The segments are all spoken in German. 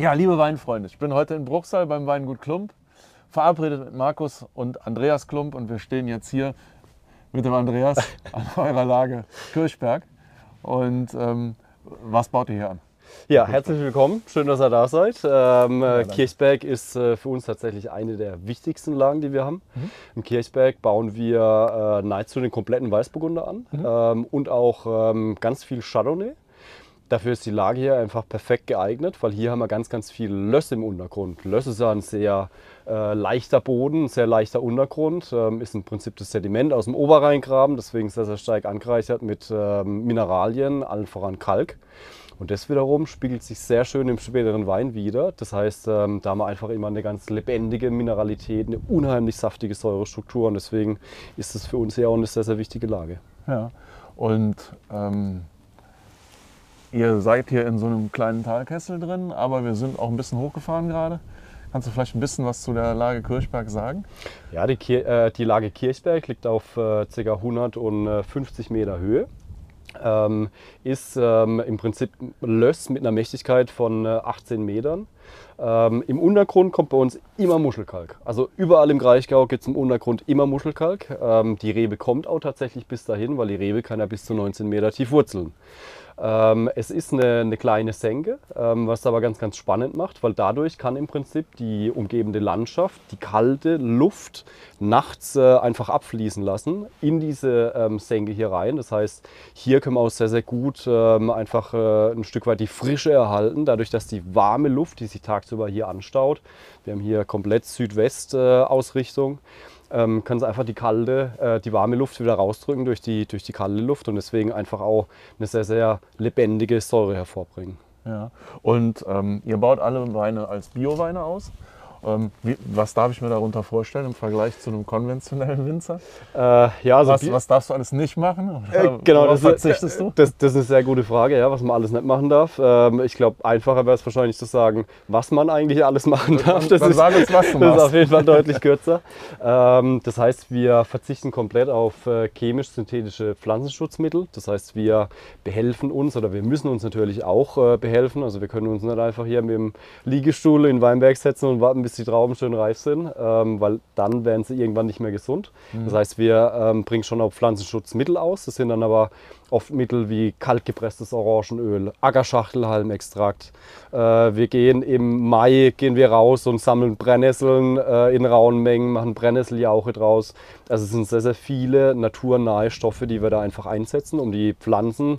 Ja, liebe Weinfreunde, ich bin heute in Bruchsal beim Weingut Klump, verabredet mit Markus und Andreas Klump und wir stehen jetzt hier mit dem Andreas an eurer Lage Kirchberg. Und ähm, was baut ihr hier an? Ja, herzlich willkommen. Schön, dass ihr da seid. Ähm, ja, Kirchberg ist äh, für uns tatsächlich eine der wichtigsten Lagen, die wir haben. Mhm. Im Kirchberg bauen wir äh, nahezu den kompletten Weißburgunder an mhm. ähm, und auch ähm, ganz viel Chardonnay. Dafür ist die Lage hier einfach perfekt geeignet, weil hier haben wir ganz, ganz viel Löss im Untergrund. Löss ist ja ein sehr äh, leichter Boden, ein sehr leichter Untergrund, ähm, ist im Prinzip das Sediment aus dem Oberrheingraben, deswegen sehr, sehr stark angereichert mit ähm, Mineralien, allen voran Kalk. Und das wiederum spiegelt sich sehr schön im späteren Wein wieder. Das heißt, ähm, da haben wir einfach immer eine ganz lebendige Mineralität, eine unheimlich saftige Säurestruktur und deswegen ist das für uns ja auch eine sehr, sehr wichtige Lage. Ja, und ähm Ihr seid hier in so einem kleinen Talkessel drin, aber wir sind auch ein bisschen hochgefahren gerade. Kannst du vielleicht ein bisschen was zu der Lage Kirchberg sagen? Ja, die, Kir äh, die Lage Kirchberg liegt auf äh, ca. 150 Meter Höhe. Ähm, ist ähm, im Prinzip Löss mit einer Mächtigkeit von äh, 18 Metern. Ähm, Im Untergrund kommt bei uns immer Muschelkalk. Also überall im Kraichgau gibt es im Untergrund immer Muschelkalk. Ähm, die Rebe kommt auch tatsächlich bis dahin, weil die Rebe kann ja bis zu 19 Meter tief wurzeln. Ähm, es ist eine, eine kleine Senke, ähm, was aber ganz, ganz spannend macht, weil dadurch kann im Prinzip die umgebende Landschaft die kalte Luft nachts äh, einfach abfließen lassen in diese ähm, Senke hier rein. Das heißt, hier können wir auch sehr, sehr gut einfach äh, ein Stück weit die Frische erhalten, dadurch, dass die warme Luft, die sich tagsüber hier anstaut, wir haben hier komplett Südwest-Ausrichtung, äh, ähm, können sie einfach die kalte, äh, die warme Luft wieder rausdrücken durch die, durch die kalte Luft und deswegen einfach auch eine sehr, sehr lebendige Säure hervorbringen. Ja. Und ähm, ihr baut alle Weine als Bioweine aus? Ähm, wie, was darf ich mir darunter vorstellen im Vergleich zu einem konventionellen Winzer? Äh, ja, also was, was, darfst du alles nicht machen? Äh, genau, das verzichtest du? Das, das, ist eine sehr gute Frage, ja, was man alles nicht machen darf. Ähm, ich glaube, einfacher wäre es wahrscheinlich zu sagen, was man eigentlich alles machen darf. Das, dann, ist, uns, was du das ist auf jeden Fall deutlich kürzer. Ähm, das heißt, wir verzichten komplett auf äh, chemisch-synthetische Pflanzenschutzmittel. Das heißt, wir behelfen uns oder wir müssen uns natürlich auch äh, behelfen. Also wir können uns nicht einfach hier mit dem Liegestuhl in Weinberg setzen und warten, bis bis die Trauben schön reif sind, ähm, weil dann werden sie irgendwann nicht mehr gesund. Mhm. Das heißt, wir ähm, bringen schon auch Pflanzenschutzmittel aus. Das sind dann aber oft Mittel wie kaltgepresstes Orangenöl, Ackerschachtelhalmextrakt. Äh, wir gehen im Mai gehen wir raus und sammeln Brennnesseln äh, in rauen Mengen, machen Brennnesseljauche draus. Also es sind sehr, sehr viele naturnahe Stoffe, die wir da einfach einsetzen, um die Pflanzen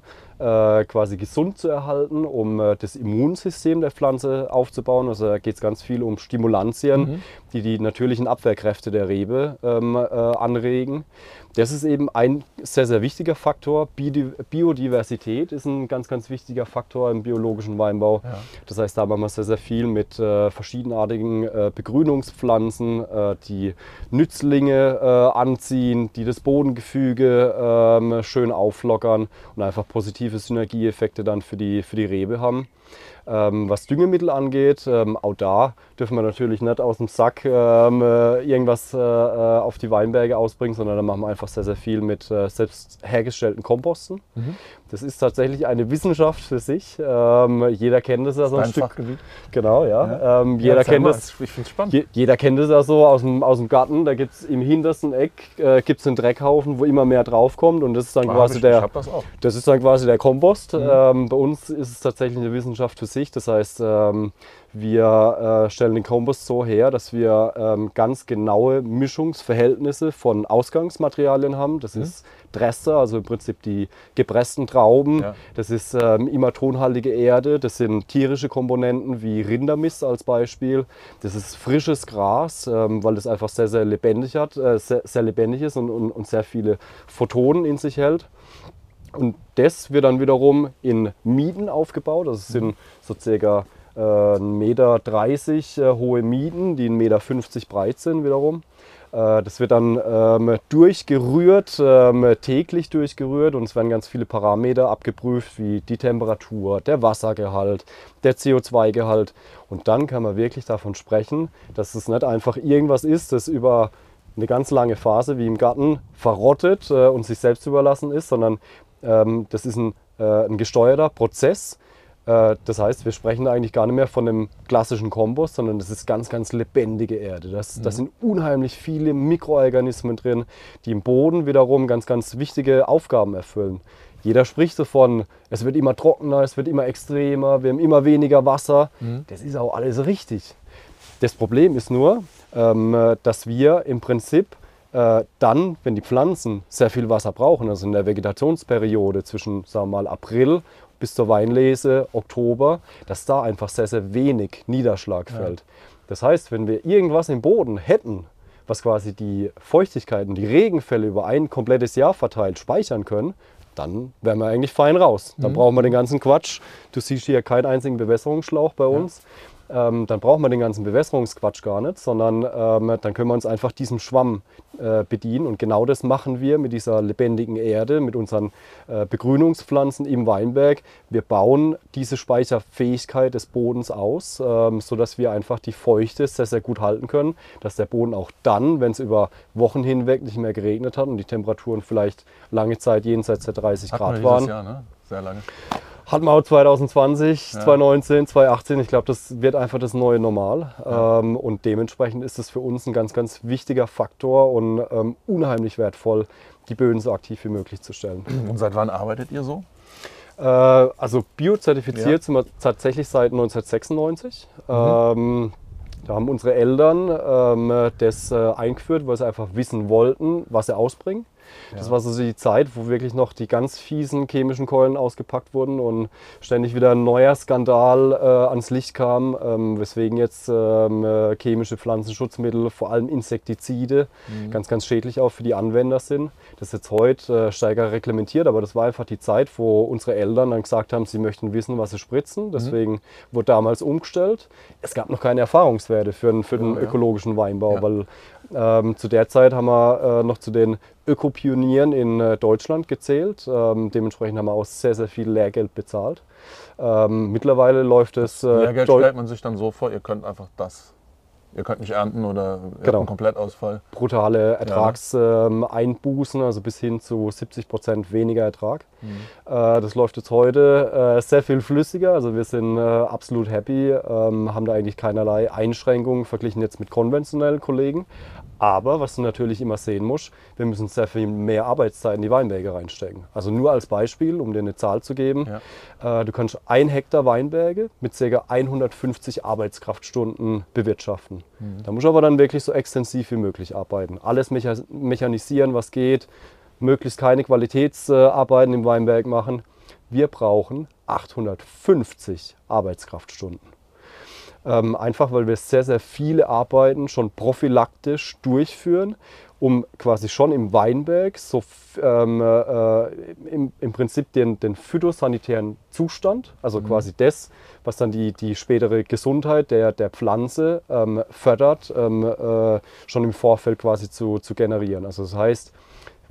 quasi gesund zu erhalten, um äh, das Immunsystem der Pflanze aufzubauen. Also da geht es ganz viel um Stimulantien, mhm. die die natürlichen Abwehrkräfte der Rebe ähm, äh, anregen. Das ist eben ein sehr, sehr wichtiger Faktor. Biodiversität ist ein ganz, ganz wichtiger Faktor im biologischen Weinbau. Ja. Das heißt, da machen wir sehr, sehr viel mit äh, verschiedenartigen äh, Begrünungspflanzen, äh, die Nützlinge äh, anziehen, die das Bodengefüge ähm, schön auflockern und einfach positive Synergieeffekte dann für die, für die Rebe haben. Ähm, was Düngemittel angeht, ähm, auch da dürfen wir natürlich nicht aus dem Sack ähm, äh, irgendwas äh, äh, auf die Weinberge ausbringen, sondern da machen wir einfach sehr, sehr viel mit äh, selbst hergestellten Komposten. Mhm. Das ist tatsächlich eine Wissenschaft für sich. Ähm, jeder kennt es ja so ein Stück. Fachgebiet. Genau, ja. ja. Ähm, jeder kennt es. Ich finde es spannend. Je, jeder kennt es ja so aus dem, aus dem Garten. Da gibt es im hintersten Eck äh, gibt's einen Dreckhaufen, wo immer mehr draufkommt und das ist dann ah, quasi ich, der. Ich das, auch. das ist dann quasi der Kompost. Mhm. Ähm, bei uns ist es tatsächlich eine Wissenschaft für sich. Das heißt, ähm, wir äh, stellen den Kompost so her, dass wir ähm, ganz genaue Mischungsverhältnisse von Ausgangsmaterialien haben. Das mhm. ist Dresser, also im Prinzip die gepressten Trauben. Ja. Das ist ähm, imatonhaltige Erde. Das sind tierische Komponenten wie Rindermist als Beispiel. Das ist frisches Gras, ähm, weil es einfach sehr, sehr lebendig hat, äh, sehr, sehr, lebendig ist und, und, und sehr viele Photonen in sich hält. Und das wird dann wiederum in Mieten aufgebaut. Das sind mhm. so circa 1,30 Meter äh, hohe Mieten, die 1,50 Meter breit sind wiederum. Äh, das wird dann ähm, durchgerührt, ähm, täglich durchgerührt und es werden ganz viele Parameter abgeprüft, wie die Temperatur, der Wassergehalt, der CO2-Gehalt. Und dann kann man wirklich davon sprechen, dass es nicht einfach irgendwas ist, das über eine ganz lange Phase wie im Garten verrottet äh, und sich selbst überlassen ist, sondern ähm, das ist ein, äh, ein gesteuerter Prozess, Äh, das heißt, wir sprechen eigentlich gar nicht mehr von einem klassischen Kompost, sondern das ist ganz, ganz lebendige Erde. Das, mhm. das sind unheimlich viele Mikroorganismen drin, die im Boden wiederum ganz, ganz wichtige Aufgaben erfüllen. Jeder spricht davon, es wird immer trockener, es wird immer extremer, wir haben immer weniger Wasser. Mhm. Das ist auch alles richtig. Das Problem ist nur, ähm, dass wir im Prinzip äh, dann, wenn die Pflanzen sehr viel Wasser brauchen, also in der Vegetationsperiode zwischen sagen wir mal, April bis zur Weinlese, Oktober, dass da einfach sehr, sehr wenig Niederschlag ja. fällt. Das heißt, wenn wir irgendwas im Boden hätten, was quasi die Feuchtigkeit und die Regenfälle über ein komplettes Jahr verteilt speichern können, dann wären wir eigentlich fein raus. Dann mhm. brauchen wir den ganzen Quatsch. Du siehst hier keinen einzigen Bewässerungsschlauch bei uns. Ja ähm, dann brauchen wir den ganzen Bewässerungsquatsch gar nicht, sondern ähm, dann können wir uns einfach diesem Schwamm äh, bedienen. Und genau das machen wir mit dieser lebendigen Erde, mit unseren äh, Begrünungspflanzen im Weinberg. Wir bauen diese Speicherfähigkeit des Bodens aus, ähm, sodass wir einfach die Feuchte sehr, sehr gut halten können, dass der Boden auch dann, wenn es über Wochen hinweg nicht mehr geregnet hat und die Temperaturen vielleicht lange Zeit jenseits der 30 Grad waren. Jahr, ne? Sehr lange. Hatten wir auch 2020, ja. 2019, 2018. Ich glaube, das wird einfach das neue Normal. Ja. Ähm, und dementsprechend ist es für uns ein ganz, ganz wichtiger Faktor und ähm, unheimlich wertvoll, die Böden so aktiv wie möglich zu stellen. Und seit wann arbeitet ihr so? Äh, also biozertifiziert ja. sind wir tatsächlich seit 1996. Mhm. Ähm, da haben unsere Eltern ähm, das äh, eingeführt, weil sie einfach wissen wollten, was sie ausbringen. Das war so die Zeit, wo wirklich noch die ganz fiesen chemischen Keulen ausgepackt wurden und ständig wieder ein neuer Skandal äh, ans Licht kam, ähm, weswegen jetzt ähm, äh, chemische Pflanzenschutzmittel, vor allem Insektizide, mhm. ganz, ganz schädlich auch für die Anwender sind. Das ist jetzt heute äh, stärker reglementiert, aber das war einfach die Zeit, wo unsere Eltern dann gesagt haben, sie möchten wissen, was sie spritzen. Mhm. Deswegen mhm. wurde damals umgestellt. Es gab noch keine Erfahrungswerte für, für den ja, ökologischen Weinbau, ja. weil ähm, zu der Zeit haben wir äh, noch zu den Ökopionieren in äh, Deutschland gezählt. Ähm, dementsprechend haben wir auch sehr, sehr viel Lehrgeld bezahlt. Ähm, mittlerweile läuft es. Äh, Lehrgeld stellt man sich dann so vor, ihr könnt einfach das Ihr könnt nicht ernten oder genau. einen Komplettausfall. Brutale Ertragseinbußen, ja. ähm, also bis hin zu 70 Prozent weniger Ertrag. Mhm. Äh, das läuft jetzt heute äh, sehr viel flüssiger. Also wir sind äh, absolut happy, ähm, haben da eigentlich keinerlei Einschränkungen verglichen jetzt mit konventionellen Kollegen. Aber was du natürlich immer sehen musst, wir müssen sehr viel mehr Arbeitszeit in die Weinberge reinstecken. Also nur als Beispiel, um dir eine Zahl zu geben. Ja. Äh, du kannst ein Hektar Weinberge mit ca. 150 Arbeitskraftstunden bewirtschaften. Mhm. Da musst du aber dann wirklich so extensiv wie möglich arbeiten. Alles mechanisieren, was geht, möglichst keine Qualitätsarbeiten im Weinberg machen. Wir brauchen 850 Arbeitskraftstunden. Ähm, einfach weil wir sehr, sehr viele Arbeiten schon prophylaktisch durchführen, um quasi schon im Weinberg so ähm, äh, im, im, Prinzip den, den phytosanitären Zustand, also mhm. quasi das, was dann die, die spätere Gesundheit der, der Pflanze ähm, fördert, ähm, äh, schon im Vorfeld quasi zu, zu generieren. Also das heißt,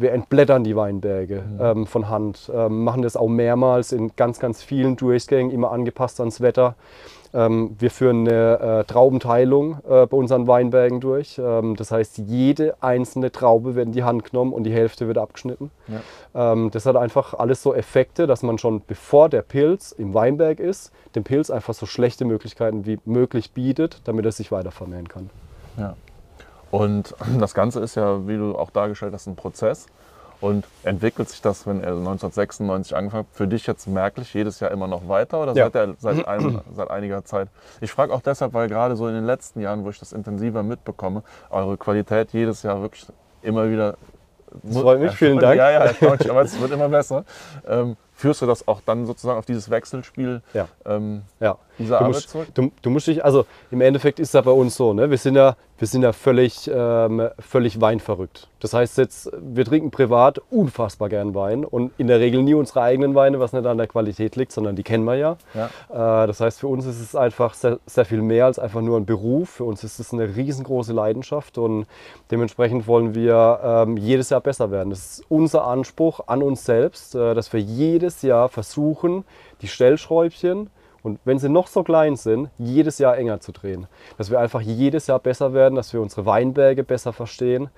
wir entblättern die Weinberge mhm. ähm, von Hand, ähm, machen das auch mehrmals in ganz, ganz vielen Durchgängen, immer angepasst ans Wetter. Ähm, wir führen eine äh, Traubenteilung äh, bei unseren Weinbergen durch. Ähm, das heißt, jede einzelne Traube wird in die Hand genommen und die Hälfte wird abgeschnitten. Ja. Ähm, das hat einfach alles so Effekte, dass man schon bevor der Pilz im Weinberg ist, dem Pilz einfach so schlechte Möglichkeiten wie möglich bietet, damit er sich weiter vermehren kann. Ja. Und das Ganze ist ja, wie du auch dargestellt hast, ein Prozess. Und entwickelt sich das, wenn er 1996 angefangen hat, für dich jetzt merklich jedes Jahr immer noch weiter oder ja. seit, er, seit, ein, seit, einiger Zeit? Ich frage auch deshalb, weil gerade so in den letzten Jahren, wo ich das intensiver mitbekomme, eure Qualität jedes Jahr wirklich immer wieder. Das freut mich, vielen Dank. Ja, ja, aber es wird immer besser. Ähm, führst du das auch dann sozusagen auf dieses Wechselspiel ja. Ähm, ja. dieser du musst, du, du, musst dich, also im Endeffekt ist es ja bei uns so, ne? wir sind ja, wir sind ja völlig, ähm, völlig weinverrückt. Das heißt jetzt, wir trinken privat unfassbar gern Wein und in der Regel nie unsere eigenen Weine, was nicht an der Qualität liegt, sondern die kennen wir ja. ja. Äh, das heißt, für uns ist es einfach sehr, sehr viel mehr als einfach nur ein Beruf. Für uns ist es eine riesengroße Leidenschaft und dementsprechend wollen wir ähm, jedes Jahr besser werden. Das ist unser Anspruch an uns selbst, äh, dass wir jedes Jahr versuchen, die Stellschräubchen und wenn sie noch so klein sind, jedes Jahr enger zu drehen. Dass wir einfach jedes Jahr besser werden, dass wir unsere Weinberge besser verstehen.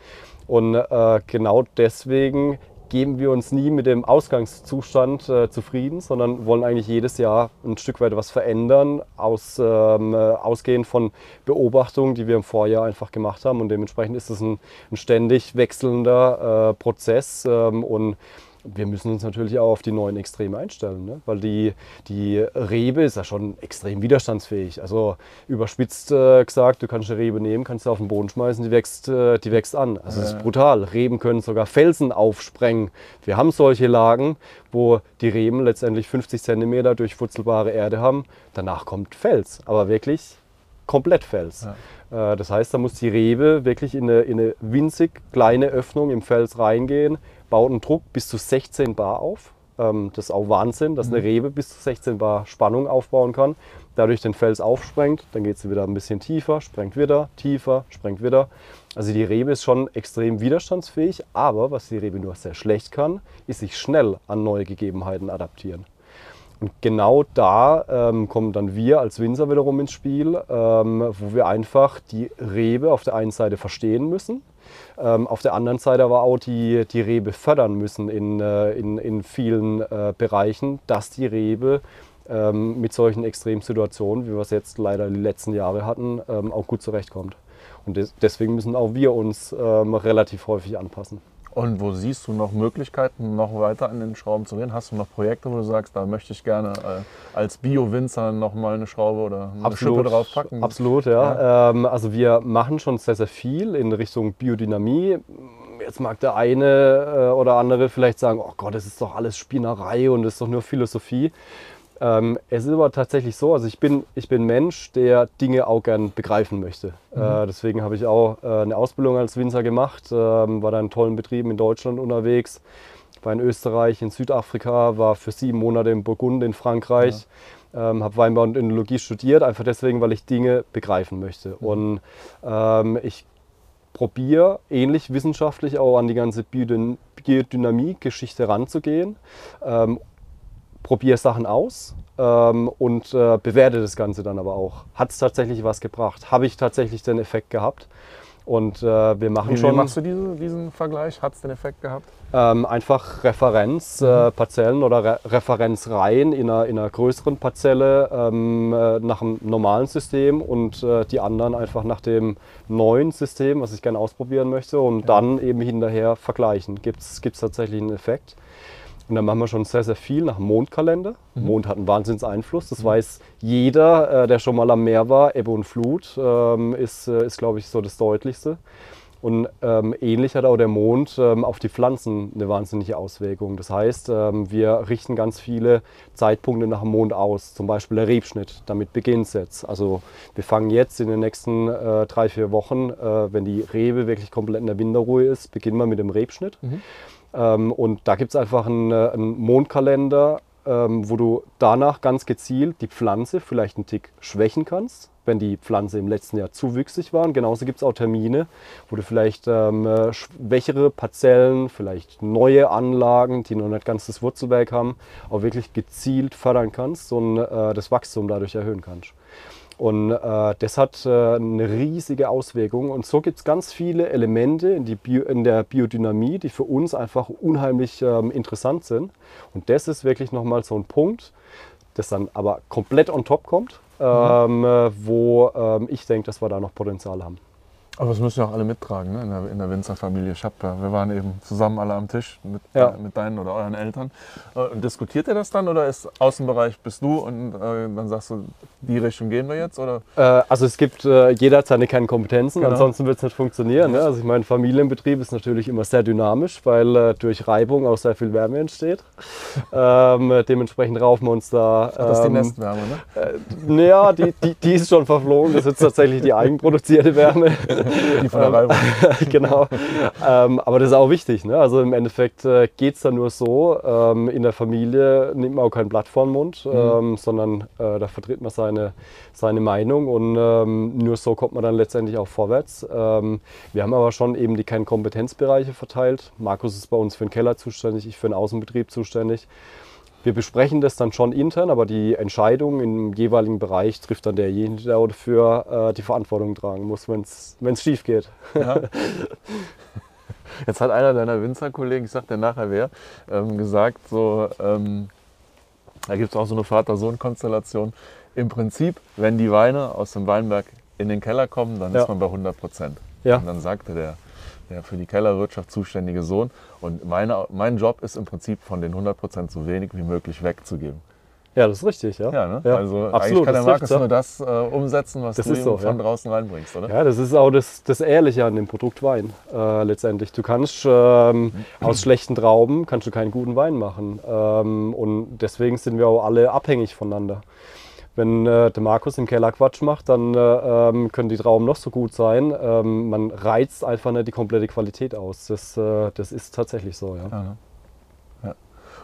Und äh, genau deswegen geben wir uns nie mit dem Ausgangszustand äh, zufrieden, sondern wollen eigentlich jedes Jahr ein Stück weit was verändern, aus, ähm, äh, ausgehend von Beobachtungen, die wir im Vorjahr einfach gemacht haben. Und dementsprechend ist es ein, ein ständig wechselnder äh, Prozess ähm, und wir müssen uns natürlich auch auf die neuen Extreme einstellen, ne? weil die, die Rebe ist ja schon extrem widerstandsfähig. Also überspitzt äh, gesagt, du kannst eine Rebe nehmen, kannst sie auf den Boden schmeißen, die wächst, äh, die wächst an. Also das ist brutal. Reben können sogar Felsen aufsprengen. Wir haben solche Lagen, wo die Reben letztendlich 50 cm durchwurzelbare Erde haben. Danach kommt Fels, aber wirklich komplett Fels. Ja. Äh, das heißt, da muss die Rebe wirklich in eine, in eine winzig kleine Öffnung im Fels reingehen, baut einen Druck bis zu 16 Bar auf. Ähm, das ist auch Wahnsinn, dass eine mhm. Rebe bis zu 16 Bar Spannung aufbauen kann. Dadurch den Fels aufsprengt, dann geht sie wieder ein bisschen tiefer, sprengt wieder, tiefer, sprengt wieder. Also die Rebe ist schon extrem widerstandsfähig, aber was die Rebe nur sehr schlecht kann, ist sich schnell an neue Gegebenheiten adaptieren. Und genau da ähm, kommen dann wir als Winzer wiederum ins Spiel, ähm, wo wir einfach die Rebe auf der einen Seite verstehen müssen, ähm, auf der anderen Seite aber auch die, die Rebe fördern müssen in, äh, in, in vielen äh, Bereichen, dass die Rebe ähm, mit solchen Extremsituationen, wie wir es jetzt leider die letzten Jahre hatten, ähm, auch gut zurechtkommt. Und des, deswegen müssen auch wir uns ähm, relativ häufig anpassen. Und wo siehst du noch Möglichkeiten, noch weiter an den Schrauben zu gehen? Hast du noch Projekte, wo du sagst, da möchte ich gerne äh, als Bio-Winzer noch mal eine Schraube oder eine Absolut. Schippe drauf packen? Absolut, ja. ja. Ähm, also wir machen schon sehr, sehr viel in Richtung Biodynamie. Jetzt mag der eine äh, oder andere vielleicht sagen, oh Gott, das ist doch alles Spinnerei und das ist doch nur Philosophie. Ähm, es ist aber tatsächlich so, also ich bin, ich bin Mensch, der Dinge auch gern begreifen möchte. Mhm. Äh, deswegen habe ich auch äh, eine Ausbildung als Winzer gemacht, äh, war da in tollen Betrieben in Deutschland unterwegs, war in Österreich, in Südafrika, war für sieben Monate in Burgund in Frankreich. Ja. Ähm, habe Weinbau und Önologie studiert, einfach deswegen, weil ich Dinge begreifen möchte. Mhm. Und ähm, ich probiere ähnlich wissenschaftlich auch an die ganze Biodynamie-Geschichte ranzugehen, ähm, probiere Sachen aus ähm, und äh, bewerte das Ganze dann aber auch. Hat es tatsächlich was gebracht? Habe ich tatsächlich den Effekt gehabt? Und äh, wir machen wie, schon. Wie machst du diese, diesen Vergleich? Hat es den Effekt gehabt? Ähm, einfach Referenzparzellen mhm. äh, oder Re Referenzreihen in einer, in einer, größeren Parzelle ähm, äh, nach einem normalen System und äh, die anderen einfach nach dem neuen System, was ich gerne ausprobieren möchte und ja. dann eben hinterher vergleichen. Gibt es tatsächlich einen Effekt? Und dann machen wir schon sehr, sehr viel nach dem Mondkalender. Mhm. Mond hat einen Wahnsinnseinfluss. Das mhm. weiß jeder, äh, der schon mal am Meer war. Ebbe und Flut ähm, ist, äh, ist glaube ich, so das Deutlichste. Und ähm, ähnlich hat auch der Mond ähm, auf die Pflanzen eine wahnsinnige Auswirkung. Das heißt, ähm, wir richten ganz viele Zeitpunkte nach dem Mond aus. Zum Beispiel der Rebschnitt. Damit beginnt es jetzt. Also wir fangen jetzt in den nächsten äh, drei, vier Wochen, äh, wenn die Rebe wirklich komplett in der Winterruhe ist, beginnen wir mit dem Rebschnitt. Mhm. Ähm, und da gibt es einfach einen, äh, einen Mondkalender, ähm, wo du danach ganz gezielt die Pflanze vielleicht einen Tick schwächen kannst, wenn die Pflanze im letzten Jahr zu wüchsig war. Und genauso gibt es auch Termine, wo du vielleicht ähm, äh, schwächere Parzellen, vielleicht neue Anlagen, die noch nicht ganz das Wurzelwerk haben, auch wirklich gezielt fördern kannst und äh, das Wachstum dadurch erhöhen kannst. Und äh, das hat äh, eine riesige Auswirkung. Und so gibt es ganz viele Elemente in, Bio, in, der Biodynamie, die für uns einfach unheimlich ähm, interessant sind. Und das ist wirklich nochmal so ein Punkt, das dann aber komplett on top kommt, mhm. ähm, äh, wo ähm, ich denke, dass wir da noch Potenzial haben. Aber das müssen ja auch alle mittragen ne? in, der, in der Winzerfamilie Schapper. Wir waren eben zusammen alle am Tisch mit, ja. äh, mit deinen oder euren Eltern. Äh, und diskutiert ihr das dann oder ist Außenbereich bist du und äh, dann sagst du, die Richtung gehen wir jetzt? Oder? Äh, also es gibt äh, jeder hat seine Kernkompetenzen, genau. ansonsten wird es nicht funktionieren. Ne? Also ich meine, Familienbetrieb ist natürlich immer sehr dynamisch, weil äh, durch Reibung auch sehr viel Wärme entsteht. ähm, dementsprechend raufen wir uns da. Ähm, das ist die ähm, Nestwärme, ne? naja, die, die, die ist schon verflogen. Das ist tatsächlich die eigenproduzierte Wärme. Die von der Reibung. genau. Ähm, aber das ist auch wichtig. Ne? Also im Endeffekt äh, geht es dann nur so, ähm, in der Familie nimmt man auch kein Blatt vor den Mund, mhm. ähm, sondern äh, da vertritt man seine, seine Meinung und ähm, nur so kommt man dann letztendlich auch vorwärts. Ähm, wir haben aber schon eben die Kernkompetenzbereiche verteilt. Markus ist bei uns für den Keller zuständig, ich für den Außenbetrieb zuständig. Wir besprechen das dann schon intern, aber die Entscheidung im jeweiligen Bereich trifft dann derjenige, der dafür äh, die Verantwortung tragen muss, wenn es schief geht. Ja. Jetzt hat einer deiner Winzerkollegen, ich sag dir nachher wer, ähm, gesagt, so, ähm, da gibt es auch so eine Vater-Sohn-Konstellation. Im Prinzip, wenn die Weine aus dem Weinberg in den Keller kommen, dann Ja. ist man bei 100 Prozent. Ja. Und dann sagte der, der für die Kellerwirtschaft zuständige Sohn, und meine, mein Job ist im Prinzip von den 100 Prozent so wenig wie möglich wegzugeben. Ja, das ist richtig, ja. Ja, ne? Ja, also eigentlich absolut, kann der Markus ja. nur das äh, umsetzen, was Das du so, von draußen reinbringst, oder? Ja, das ist auch das, das Ehrliche an dem Produkt Wein äh, letztendlich. Du kannst ähm, aus schlechten Trauben kannst du keinen guten Wein machen. Ähm, und deswegen sind wir auch alle abhängig voneinander. Wenn äh, der Markus im Keller Quatsch macht, dann äh, ähm, können die Trauben noch so gut sein. Ähm, man reizt einfach nicht die komplette Qualität aus. Das, äh, das ist tatsächlich so, ja. Ja, ja.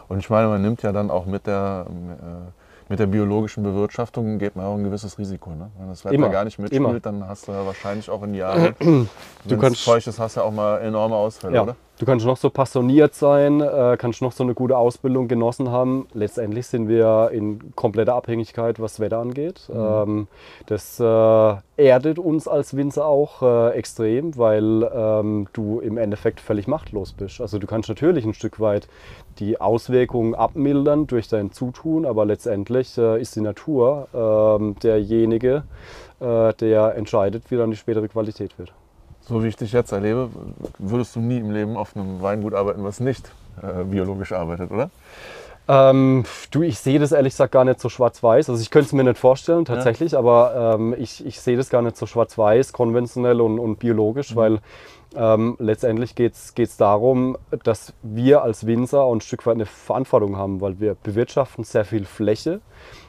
Und ich meine, man nimmt ja dann auch mit der, äh, mit der biologischen Bewirtschaftung geht man auch ein gewisses Risiko. Ne? Wenn das Wetter Immer, gar nicht mitspielt, immer. dann hast du ja wahrscheinlich auch in Jahren, wenn es kannst- feucht ist, hast du ja auch mal enorme Ausfälle, Ja, oder? du kannst noch so passioniert sein, äh, kannst noch so eine gute Ausbildung genossen haben. Letztendlich sind wir in kompletter Abhängigkeit, was Wetter angeht. Ähm, das äh, erdet uns als Winzer auch äh, extrem, weil ähm, du im Endeffekt völlig machtlos bist. Also du kannst natürlich ein Stück weit die Auswirkungen abmildern durch dein Zutun, aber letztendlich äh, ist die Natur ähm, derjenige, äh, der entscheidet, wie dann die spätere Qualität wird. So wie ich dich jetzt erlebe, würdest du nie im Leben auf einem Weingut arbeiten, was nicht äh, biologisch arbeitet, oder? Ähm, du, ich sehe das ehrlich gesagt gar nicht so schwarz-weiß. Also ich könnte es mir nicht vorstellen tatsächlich, aber ähm, ich, ich sehe das gar nicht so schwarz-weiß, konventionell und, und biologisch, weil ähm, letztendlich geht es darum, dass wir als Winzer ein Stück weit eine Verantwortung haben, weil wir bewirtschaften sehr viel Fläche.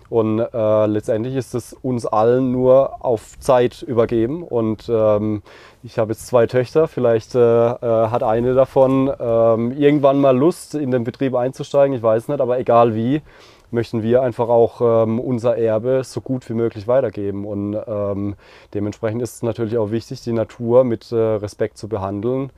Und äh, letztendlich ist es uns allen nur auf Zeit übergeben. Und ähm, ich habe jetzt zwei Töchter, vielleicht äh, äh, hat eine davon ähm, irgendwann mal Lust, in den Betrieb einzusteigen, ich weiß nicht, aber egal wie, möchten wir einfach auch ähm, unser Erbe so gut wie möglich weitergeben. Und ähm, dementsprechend ist es natürlich auch wichtig, die Natur mit äh, Respekt zu behandeln.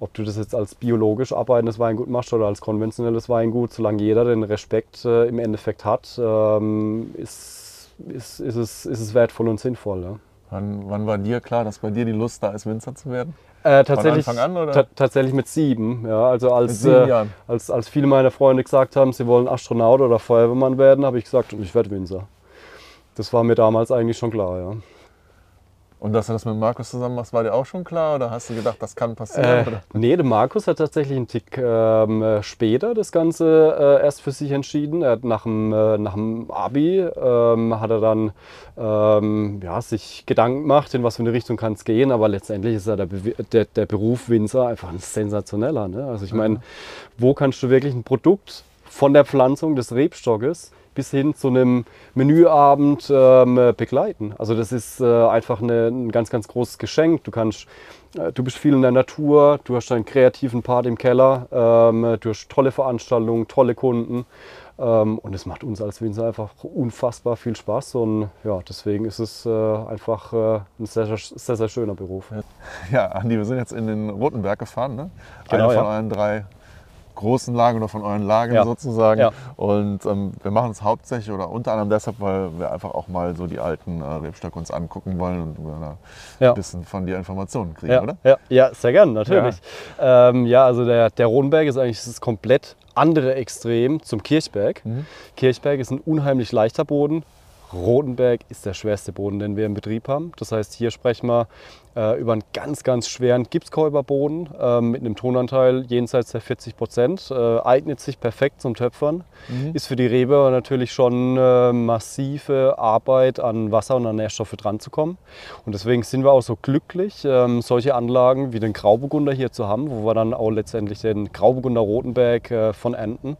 Ob du das jetzt als biologisch arbeitendes Weingut machst oder als konventionelles Weingut, solange jeder den Respekt äh, im Endeffekt hat, ähm, ist, ist, ist, es, ist es wertvoll und sinnvoll. Ja. Wann, wann war dir klar, dass bei dir die Lust da ist, Winzer zu werden? Äh, tatsächlich, Anfang an, oder? ta- tatsächlich mit sieben. Ja, also als, äh, als, als viele meiner Freunde gesagt haben, sie wollen Astronaut oder Feuerwehrmann werden, habe ich gesagt, ich werde Winzer. Das war mir damals eigentlich schon klar. Ja. Und dass du das mit Markus zusammen machst, war dir auch schon klar? Oder hast du gedacht, das kann passieren? Äh, nee, der Markus hat tatsächlich einen Tick ähm, äh, später das Ganze äh, erst für sich entschieden. Er hat nach dem, äh, nach dem Abi ähm, hat er dann ähm, ja, sich Gedanken gemacht, in was für eine Richtung kann es gehen. Aber letztendlich ist ja der, Bewi- der, der Beruf Winzer einfach ein sensationeller. Ne? Also ich meine, wo kannst du wirklich ein Produkt von der Pflanzung des Rebstockes bis hin zu einem Menüabend ähm, äh, begleiten. Also das ist äh, einfach eine, ein ganz, ganz großes Geschenk. Du kannst, äh, du bist viel in der Natur, du hast einen kreativen Part im Keller, ähm, du hast tolle Veranstaltungen, tolle Kunden. Ähm, und es macht uns als Winzer einfach unfassbar viel Spaß. Und ja, deswegen ist es äh, einfach äh, ein sehr, sehr, sehr, schöner Beruf. Ja, Andi, wir sind jetzt in den Rotenberg gefahren, ne? Genau, Eine von ja. euren drei großen Lagen oder von euren Lagen Ja. sozusagen. Ja. Und ähm, wir machen es hauptsächlich oder unter anderem deshalb, weil wir einfach auch mal so die alten äh, Rebstöcke uns angucken wollen und da Ja. ein bisschen von dir Informationen kriegen, oder? ja, sehr gern, natürlich. Ja, ähm, also der, der Rodenberg ist eigentlich das komplett andere Extrem zum Kirchberg. Mhm. Kirchberg ist ein unheimlich leichter Boden. Rodenberg ist der schwerste Boden, den wir im Betrieb haben. Das heißt, hier sprechen wir äh, über einen ganz, ganz schweren Gipskäuberboden ähm, mit einem Tonanteil jenseits der 40 Prozent. Äh, eignet sich perfekt zum Töpfern. Ist für die Rebe natürlich schon äh, massive Arbeit an Wasser und an Nährstoffe dran zu kommen. Und deswegen sind wir auch so glücklich, ähm, solche Anlagen wie den Grauburgunder hier zu haben, wo wir dann auch letztendlich den Grauburgunder Rotenberg äh, von ernten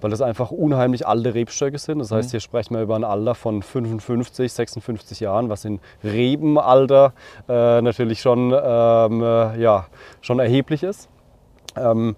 weil das einfach unheimlich alte Rebstöcke sind. Das heißt, hier sprechen wir über ein Alter von 55, 56 Jahren, was in Rebenalter äh, natürlich schon, ähm, äh, ja, schon erheblich ist. Ähm,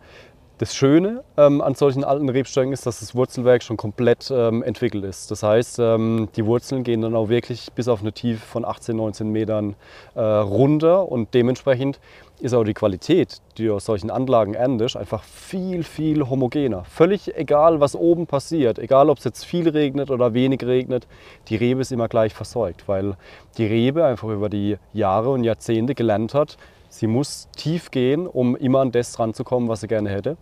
das Schöne ähm, an solchen alten Rebstöcken ist, dass das Wurzelwerk schon komplett ähm, entwickelt ist. Das heißt, ähm, die Wurzeln gehen dann auch wirklich bis auf eine Tiefe von 18, 19 Metern äh, runter und dementsprechend ist auch die Qualität, die du aus solchen Anlagen erntest, einfach viel, viel homogener. Völlig egal, was oben passiert, egal ob es jetzt viel regnet oder wenig regnet, die Rebe ist immer gleich versorgt, weil die Rebe einfach über die Jahre und Jahrzehnte gelernt hat, Sie muss tief gehen, um immer an das ranzukommen, was sie gerne hätte.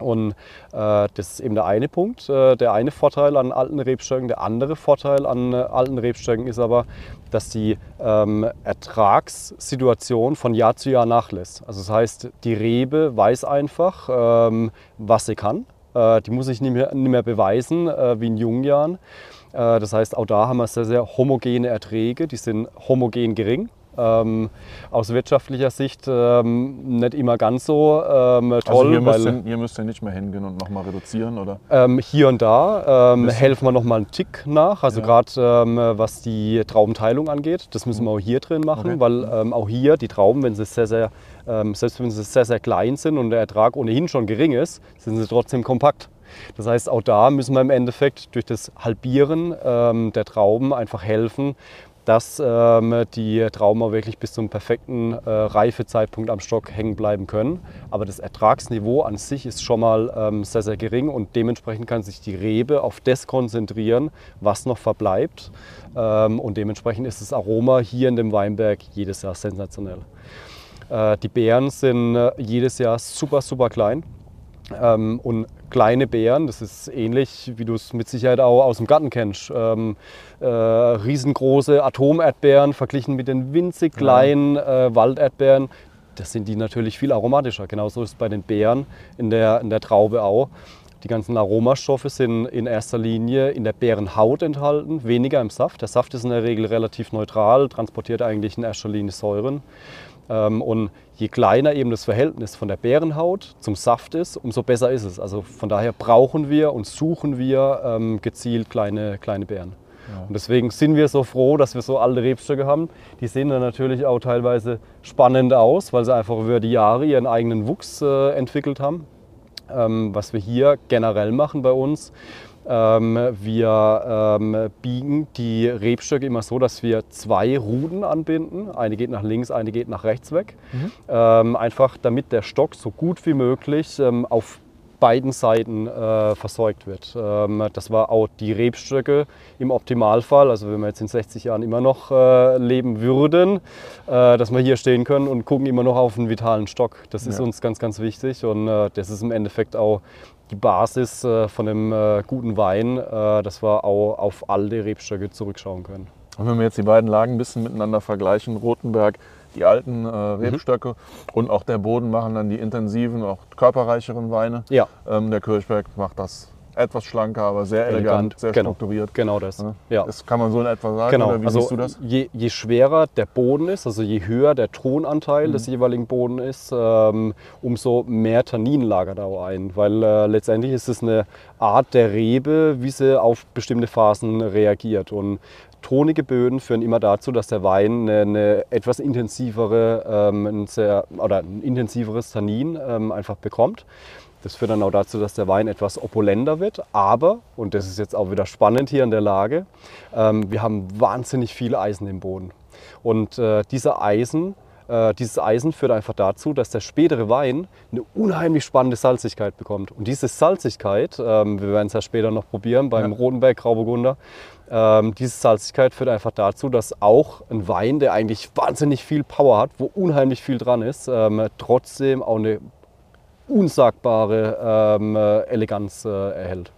Und äh, das ist eben der eine Punkt, äh, der eine Vorteil an alten Rebstöcken. Der andere Vorteil an äh, alten Rebstöcken ist aber, dass die ähm, Ertragssituation von Jahr zu Jahr nachlässt. Also das heißt, die Rebe weiß einfach, ähm, was sie kann. Äh, die muss sich nicht mehr, nicht mehr beweisen äh, wie in jungen Jahren. Äh, das heißt, auch da haben wir sehr, sehr homogene Erträge, die sind homogen gering ähm, aus wirtschaftlicher Sicht ähm, nicht immer ganz so ähm, toll. Also hier, müsst ihr, hier müsst ihr nicht mehr hingehen und nochmal reduzieren, oder? Ähm, hier und da ähm, helfen wir nochmal einen Tick nach, also ja. gerade ähm, was die Traubenteilung angeht. Das müssen wir auch hier drin machen, okay. weil auch hier die Trauben, wenn sie sehr, sehr, selbst wenn sie sehr, sehr klein sind und der Ertrag ohnehin schon gering ist, sind sie trotzdem kompakt. Das heißt, auch da müssen wir im Endeffekt durch das Halbieren ähm, der Trauben einfach helfen, dass ähm, die auch wirklich bis zum perfekten äh, Reifezeitpunkt am Stock hängen bleiben können. Aber das Ertragsniveau an sich ist schon mal ähm, sehr, sehr gering und dementsprechend kann sich die Rebe auf das konzentrieren, was noch verbleibt. Ähm, und dementsprechend ist das Aroma hier in dem Weinberg jedes Jahr sensationell. Äh, die Beeren sind äh, jedes Jahr super, super klein. Ähm, und kleine Beeren, das ist ähnlich, wie du es mit Sicherheit auch aus dem Garten kennst. Ähm, äh, riesengroße Atomerdbeeren verglichen mit den winzig kleinen äh, Walderdbeeren. Das sind die natürlich viel aromatischer. Genauso ist es bei den Beeren in der, in der Traube auch. Die ganzen Aromastoffe sind in erster Linie in der Beerenhaut enthalten, weniger im Saft. Der Saft ist in der Regel relativ neutral, transportiert eigentlich in erster Linie Säuren. Ähm, und je kleiner eben das Verhältnis von der Bärenhaut zum Saft ist, umso besser ist es. Also von daher brauchen wir und suchen wir ähm, gezielt kleine, kleine Beeren. Ja. Und deswegen sind wir so froh, dass wir so alte Rebstöcke haben. Die sehen dann natürlich auch teilweise spannend aus, weil sie einfach über die Jahre ihren eigenen Wuchs äh, entwickelt haben. Ähm, was wir hier generell machen bei uns, wir ähm, biegen die Rebstöcke immer so, dass wir zwei Ruden anbinden. Eine geht nach links, eine geht nach rechts weg. Mhm. Ähm, einfach damit der Stock so gut wie möglich ähm, auf beiden Seiten äh, versorgt wird. Ähm, das war auch die Rebstöcke im Optimalfall, also wenn wir jetzt in 60 Jahren immer noch äh, leben würden, äh, dass wir hier stehen können und gucken immer noch auf einen vitalen Stock. Das ist ja. uns ganz, ganz wichtig und äh, das ist im Endeffekt auch die Basis äh, von einem äh, guten Wein, äh, dass wir auch auf alte Rebstöcke zurückschauen können. Und wenn wir jetzt die beiden Lagen ein bisschen miteinander vergleichen, Rotenberg, die alten äh, mhm. Rebstöcke mhm. und auch der Boden machen dann die intensiven, auch körperreicheren Weine. Ja. Ähm, der Kirchberg macht das etwas schlanker, aber sehr elegant, elegant sehr genau. strukturiert. Genau das. Ja. Das kann man so in etwa sagen. Genau. Oder wie also siehst du das? Je, je, schwerer der Boden ist, also je höher der Tonanteil mhm. des jeweiligen Bodens ist, ähm, umso mehr Tannin lagert auch ein. Weil äh, letztendlich ist es eine Art der Rebe, wie sie auf bestimmte Phasen reagiert. Und tonige Böden führen immer dazu, dass der Wein eine, eine etwas intensivere, ähm, ein sehr, oder ein intensiveres Tannin ähm, einfach bekommt. Das führt dann auch dazu, dass der Wein etwas opulenter wird. Aber, und das ist jetzt auch wieder spannend hier in der Lage, ähm, wir haben wahnsinnig viel Eisen im Boden. Und äh, dieser Eisen, äh, dieses Eisen führt einfach dazu, dass der spätere Wein eine unheimlich spannende Salzigkeit bekommt. Und diese Salzigkeit, ähm, wir werden es ja später noch probieren beim ja. Rotenberg Grauburgunder, ähm, diese Salzigkeit führt einfach dazu, dass auch ein Wein, der eigentlich wahnsinnig viel Power hat, wo unheimlich viel dran ist, ähm, trotzdem auch eine unsagbare ähm, äh, Eleganz äh, erhält.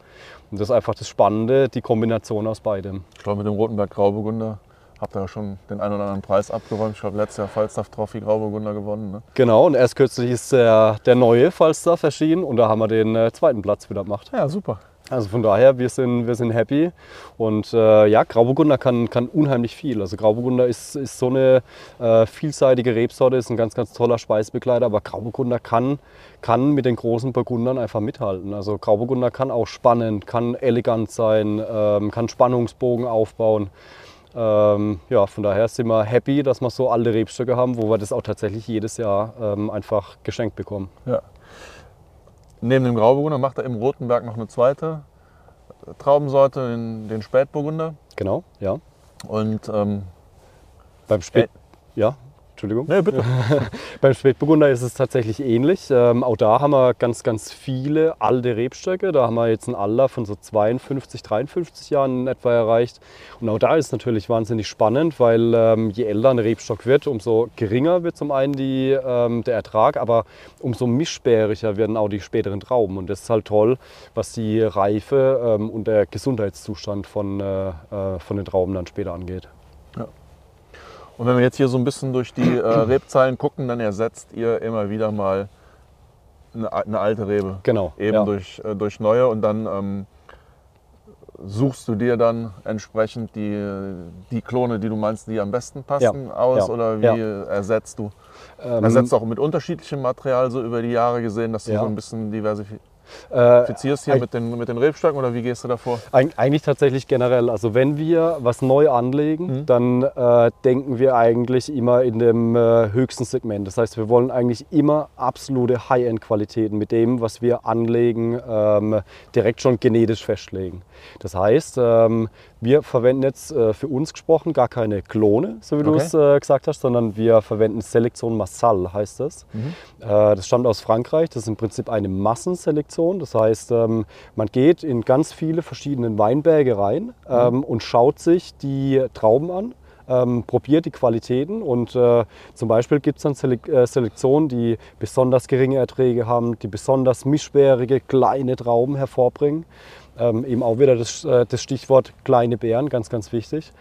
Und das ist einfach das Spannende, die Kombination aus beidem. Ich glaube, mit dem Rotenberg Grauburgunder habt ihr ja schon den einen oder anderen Preis abgeräumt. Ich glaube, letztes Jahr Falstaff Trophy Grauburgunder gewonnen. Ne? Genau, und erst kürzlich ist der, der neue Falstaff erschienen und da haben wir den äh, zweiten Platz wieder gemacht. Ja, super. Also von daher, wir sind, wir sind happy. Und äh, ja, Grauburgunder kann, kann unheimlich viel. Also Grauburgunder ist, ist so eine äh, vielseitige Rebsorte, ist ein ganz, ganz toller Speisbegleiter. Aber Grauburgunder kann, kann mit den großen Burgundern einfach mithalten. Also Grauburgunder kann auch spannend, kann elegant sein, ähm, kann Spannungsbogen aufbauen. Ähm, ja, von daher sind wir happy, dass wir so alte Rebstöcke haben, wo wir das auch tatsächlich jedes Jahr ähm, einfach geschenkt bekommen. Ja. Neben dem Grauburgunder macht er im Rotenberg noch eine zweite Traubensorte, den, den Spätburgunder. Genau, ja. Und ähm, beim Spät, ja. Entschuldigung. Nee, bitte. Beim Spätburgunder ist es tatsächlich ähnlich. Ähm, auch da haben wir ganz, ganz viele alte Rebstöcke. Da haben wir jetzt ein Alter von so 52, 53 Jahren in etwa erreicht. Und auch da ist es natürlich wahnsinnig spannend, weil ähm, je älter ein Rebstock wird, umso geringer wird zum einen die, ähm, der Ertrag, aber umso mischbäriger werden auch die späteren Trauben. Und das ist halt toll, was die Reife ähm, und der Gesundheitszustand von, äh, äh, von den Trauben dann später angeht. Und wenn wir jetzt hier so ein bisschen durch die äh, Rebzahlen gucken, dann ersetzt ihr immer wieder mal eine, eine alte Rebe. Genau. Eben ja. durch, äh, durch neue und dann ähm, suchst du dir dann entsprechend die, die Klone, die du meinst, die am besten passen, aus ja, oder wie ja. ersetzt du? Ähm, Ersetzt auch mit unterschiedlichem Material so über die Jahre gesehen, dass du Ja. so ein bisschen diversifizierst äh, hier eig- mit den, mit den Rebstöcken oder wie gehst du davor? Eig eigentlich tatsächlich generell. Also wenn wir was neu anlegen, Mhm. dann äh, denken wir eigentlich immer in dem äh, höchsten Segment. Das heißt, wir wollen eigentlich immer absolute High-End-Qualitäten mit dem, was wir anlegen, ähm, direkt schon genetisch festlegen. Das heißt, ähm, wir verwenden jetzt äh, für uns gesprochen gar keine Klone, so wie du Okay. es äh, gesagt hast, sondern wir verwenden Selektion Massal, heißt das. Äh, das stammt aus Frankreich. Das ist im Prinzip eine Massenselektion. Das heißt, ähm, man geht in ganz viele verschiedene Weinberge rein ähm, und schaut sich die Trauben an. Ähm, probiert die Qualitäten und äh, zum Beispiel gibt es dann Selek äh, Selektionen, die besonders geringe Erträge haben, die besonders mischbärige kleine Trauben hervorbringen. Ähm, eben auch wieder das, äh, das Stichwort kleine Beeren, ganz, ganz wichtig.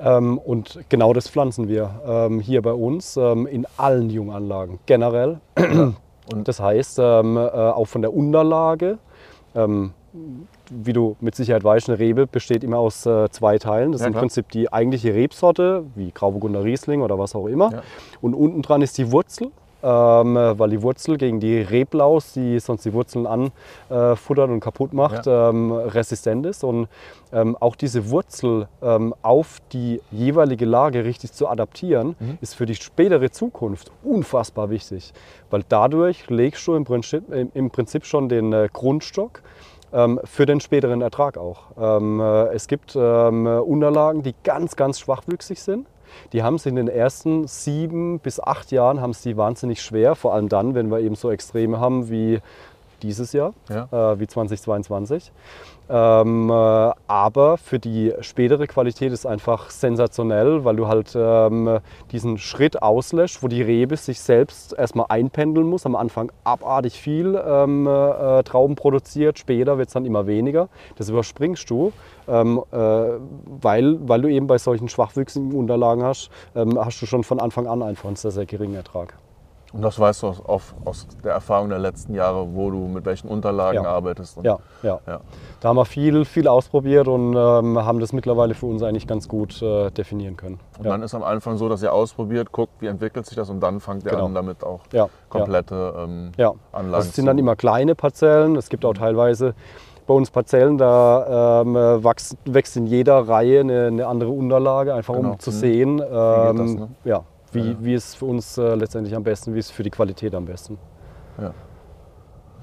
Ähm, und genau das pflanzen wir ähm, hier bei uns in allen Junganlagen generell. Und das heißt, ähm, äh, auch von der Unterlage, ähm, wie du mit Sicherheit weißt, eine Rebe besteht immer aus äh, zwei Teilen. Das Ja, ist im klar. Prinzip die eigentliche Rebsorte, wie Grauburgunder Riesling oder was auch immer. Ja. Und unten dran ist die Wurzel. Ähm, äh, weil die Wurzel gegen die Reblaus, die sonst die Wurzeln anfuttert und kaputt macht, ähm, resistent ist. Und ähm, auch diese Wurzel ähm, auf die jeweilige Lage richtig zu adaptieren, Mhm. ist für die spätere Zukunft unfassbar wichtig. Weil dadurch legst du im Prinzip, im, Prinzip schon den äh, Grundstock für den späteren Ertrag auch. Ähm, äh, es gibt ähm, Unterlagen, die ganz, ganz schwachwüchsig sind. Die haben es in den ersten sieben bis acht Jahren haben es wahnsinnig schwer, vor allem dann, wenn wir eben so Extreme haben wie dieses Jahr, Ja. äh, wie 2022. Ähm, äh, aber für die spätere Qualität ist einfach sensationell, weil du halt ähm, diesen Schritt auslässt, wo die Rebe sich selbst erstmal einpendeln muss. Am Anfang abartig viel ähm, äh, Trauben produziert, später wird es dann immer weniger. Das überspringst du, ähm, äh, weil, weil du eben bei solchen schwachwüchsigen Unterlagen hast, ähm, hast du schon von Anfang an einfach einen sehr, sehr geringen Ertrag. Und das weißt du aus, auf, aus der Erfahrung der letzten Jahre, wo du mit welchen Unterlagen Ja. arbeitest. Ja, ja. ja. Da haben wir viel, viel ausprobiert und ähm, haben das mittlerweile für uns eigentlich ganz gut äh, definieren können. Und ja. dann ist am Anfang so, dass ihr ausprobiert, guckt, wie entwickelt sich das und dann fangt ihr Genau. an, damit auch komplette ähm, ja. Anlagen Also es sind dann immer kleine Parzellen. Es gibt auch teilweise bei uns Parzellen, da ähm, äh, wächst, wächst in jeder Reihe eine, eine andere Unterlage, einfach Genau. um zu Mhm. sehen, ähm, das, ne? ja, wie, Ja. wie es für uns äh, letztendlich am besten, wie es für die Qualität am besten. Ja.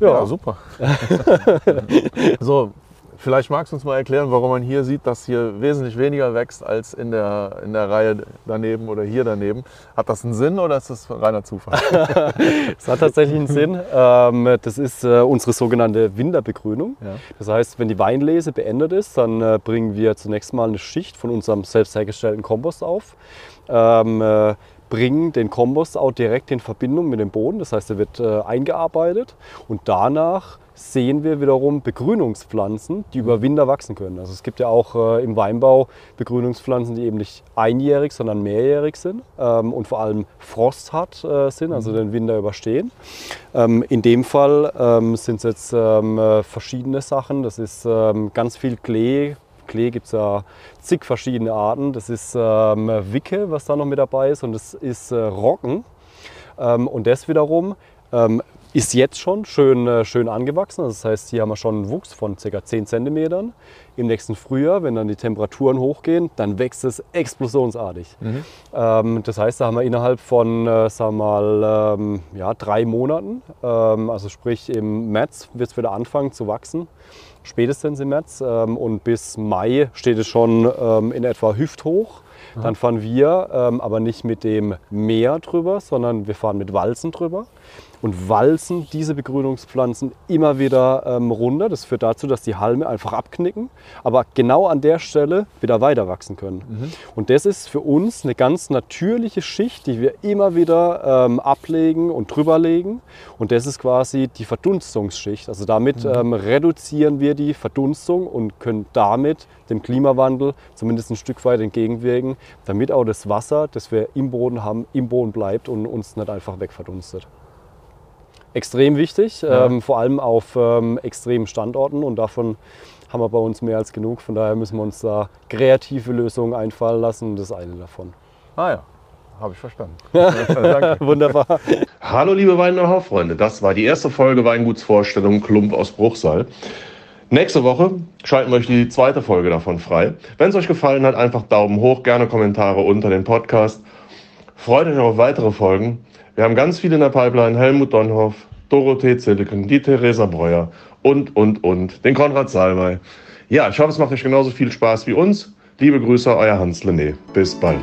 Ja, super. so, vielleicht magst du uns mal erklären, warum man hier sieht, dass hier wesentlich weniger wächst als in der, in der Reihe daneben oder hier daneben. Hat das einen Sinn oder ist das reiner Zufall? Es hat tatsächlich einen Sinn. Ähm, das ist äh, unsere sogenannte Winterbegrünung. Das heißt, wenn die Weinlese beendet ist, dann äh, bringen wir zunächst mal eine Schicht von unserem selbst hergestellten Kompost auf. Bringen den Kompost auch direkt in Verbindung mit dem Boden. Das heißt, er wird äh, eingearbeitet und danach sehen wir wiederum Begrünungspflanzen, die über Winter wachsen können. Also es gibt ja auch äh, im Weinbau Begrünungspflanzen, die eben nicht einjährig, sondern mehrjährig sind ähm, und vor allem frosthart äh, sind, also den Winter überstehen. Ähm, in dem Fall ähm, sind es jetzt ähm, äh, verschiedene Sachen. Das ist ähm, ganz viel Klee. Klee gibt es ja zig verschiedene Arten. Das ist ähm, Wicke, was da noch mit dabei ist, und das ist äh, Roggen. Ähm, und das wiederum ähm, ist jetzt schon schön, äh, schön angewachsen. Also das heißt, hier haben wir schon einen Wuchs von ca. 10 cm. Im nächsten Frühjahr, wenn dann die Temperaturen hochgehen, dann wächst es explosionsartig. Ähm, das heißt, da haben wir innerhalb von äh, sagen wir mal, ähm, ja, drei Monaten, ähm, also sprich im März wird es wieder anfangen zu wachsen, spätestens im März. Ähm, und bis Mai steht es schon ähm, in etwa hüfthoch. Dann fahren wir ähm, aber nicht mit dem Meer drüber, sondern wir fahren mit Walzen drüber und walzen diese Begrünungspflanzen immer wieder ähm, runter. Das führt dazu, dass die Halme einfach abknicken, aber genau an der Stelle wieder weiter wachsen können. Mhm. Und das ist für uns eine ganz natürliche Schicht, die wir immer wieder ähm, ablegen und drüberlegen. Und das ist quasi die Verdunstungsschicht. Also damit mhm. ähm, reduzieren wir die Verdunstung und können damit dem Klimawandel zumindest ein Stück weit entgegenwirken, damit auch das Wasser, das wir im Boden haben, im Boden bleibt und uns nicht einfach wegverdunstet extrem wichtig, ja. ähm, vor allem auf ähm, extremen Standorten und davon haben wir bei uns mehr als genug. Von daher müssen wir uns da kreative Lösungen einfallen lassen. Das ist eine davon. Ah ja, habe ich verstanden. Wunderbar. Hallo liebe Wein- und Haufreunde, das war die erste Folge Weingutsvorstellung Klump aus Bruchsal. Nächste Woche schalten wir euch die zweite Folge davon frei. Wenn es euch gefallen hat, einfach Daumen hoch, gerne Kommentare unter den Podcast. Freut euch auf weitere Folgen. Wir haben ganz viele in der Pipeline. Helmut Donhoff, Dorothee Zilliken, die Theresa Breuer und, und, und, den Konrad Salmey. Ja, ich hoffe, es macht euch genauso viel Spaß wie uns. Liebe Grüße, euer Hans Lené. Bis bald.